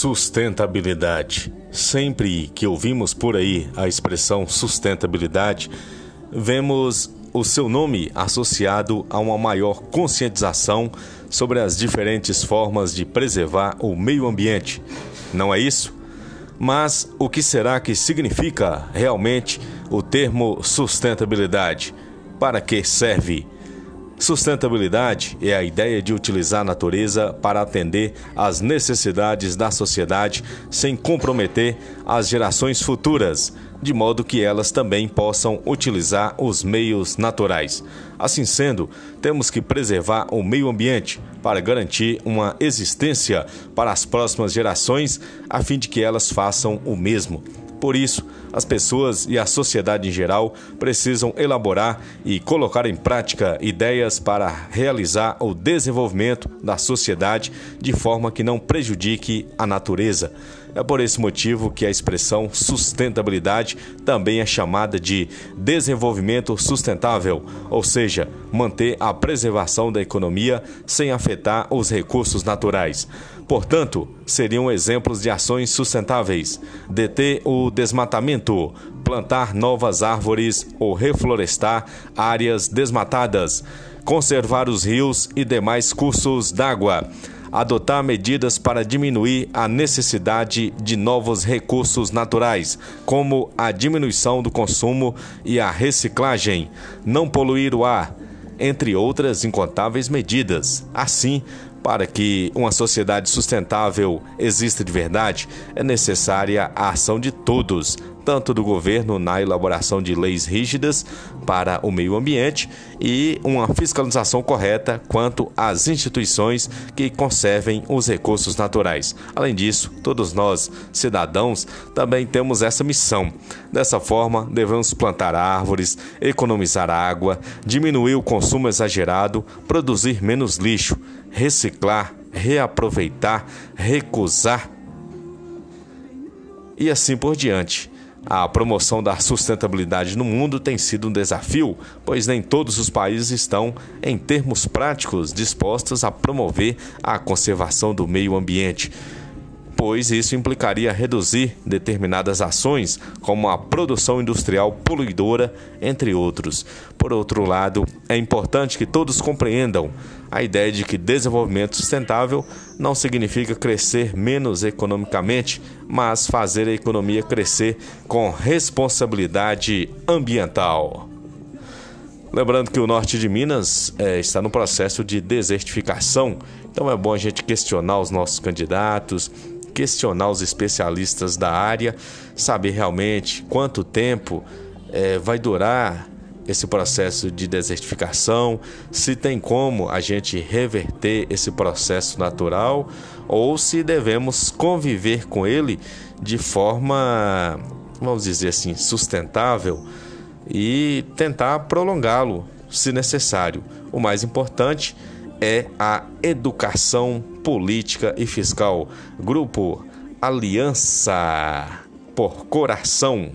Sustentabilidade. Sempre que ouvimos por aí a expressão sustentabilidade, vemos o seu nome associado a uma maior conscientização sobre as diferentes formas de preservar o meio ambiente. Não é isso? Mas o que será que significa realmente o termo sustentabilidade? Para que serve? Sustentabilidade é a ideia de utilizar a natureza para atender às necessidades da sociedade sem comprometer as gerações futuras, de modo que elas também possam utilizar os meios naturais. Assim sendo, temos que preservar o meio ambiente para garantir uma existência para as próximas gerações, a fim de que elas façam o mesmo. Por isso, as pessoas e a sociedade em geral precisam elaborar e colocar em prática ideias para realizar o desenvolvimento da sociedade de forma que não prejudique a natureza. É por esse motivo que a expressão sustentabilidade também é chamada de desenvolvimento sustentável, ou seja, manter a preservação da economia sem afetar os recursos naturais. Portanto, seriam exemplos de ações sustentáveis: deter o desmatamento, plantar novas árvores ou reflorestar áreas desmatadas, conservar os rios e demais cursos d'água. Adotar medidas para diminuir a necessidade de novos recursos naturais, como a diminuição do consumo e a reciclagem, não poluir o ar, entre outras incontáveis medidas. Assim, para que uma sociedade sustentável exista de verdade, é necessária a ação de todos, tanto do governo na elaboração de leis rígidas para o meio ambiente e uma fiscalização correta quanto às instituições que conservem os recursos naturais. Além disso, todos nós, cidadãos, também temos essa missão. Dessa forma, devemos plantar árvores, economizar água, diminuir o consumo exagerado, produzir menos lixo reciclar, reaproveitar, recusar e assim por diante. A promoção da sustentabilidade no mundo tem sido um desafio, pois nem todos os países estão, em termos práticos, dispostos a promover a conservação do meio ambiente pois isso implicaria reduzir determinadas ações, como a produção industrial poluidora, entre outros. Por outro lado, é importante que todos compreendam a ideia de que desenvolvimento sustentável não significa crescer menos economicamente, mas fazer a economia crescer com responsabilidade ambiental. Lembrando que o norte de Minas é, está no processo de desertificação, então é bom a gente questionar os nossos candidatos, questionar os especialistas da área, saber realmente quanto tempo é, vai durar esse processo de desertificação, se tem como a gente reverter esse processo natural ou se devemos conviver com ele de forma, vamos dizer assim, sustentável e tentar prolongá-lo se necessário. O mais importante é a educação política e fiscal. Grupo Aliança por Coração.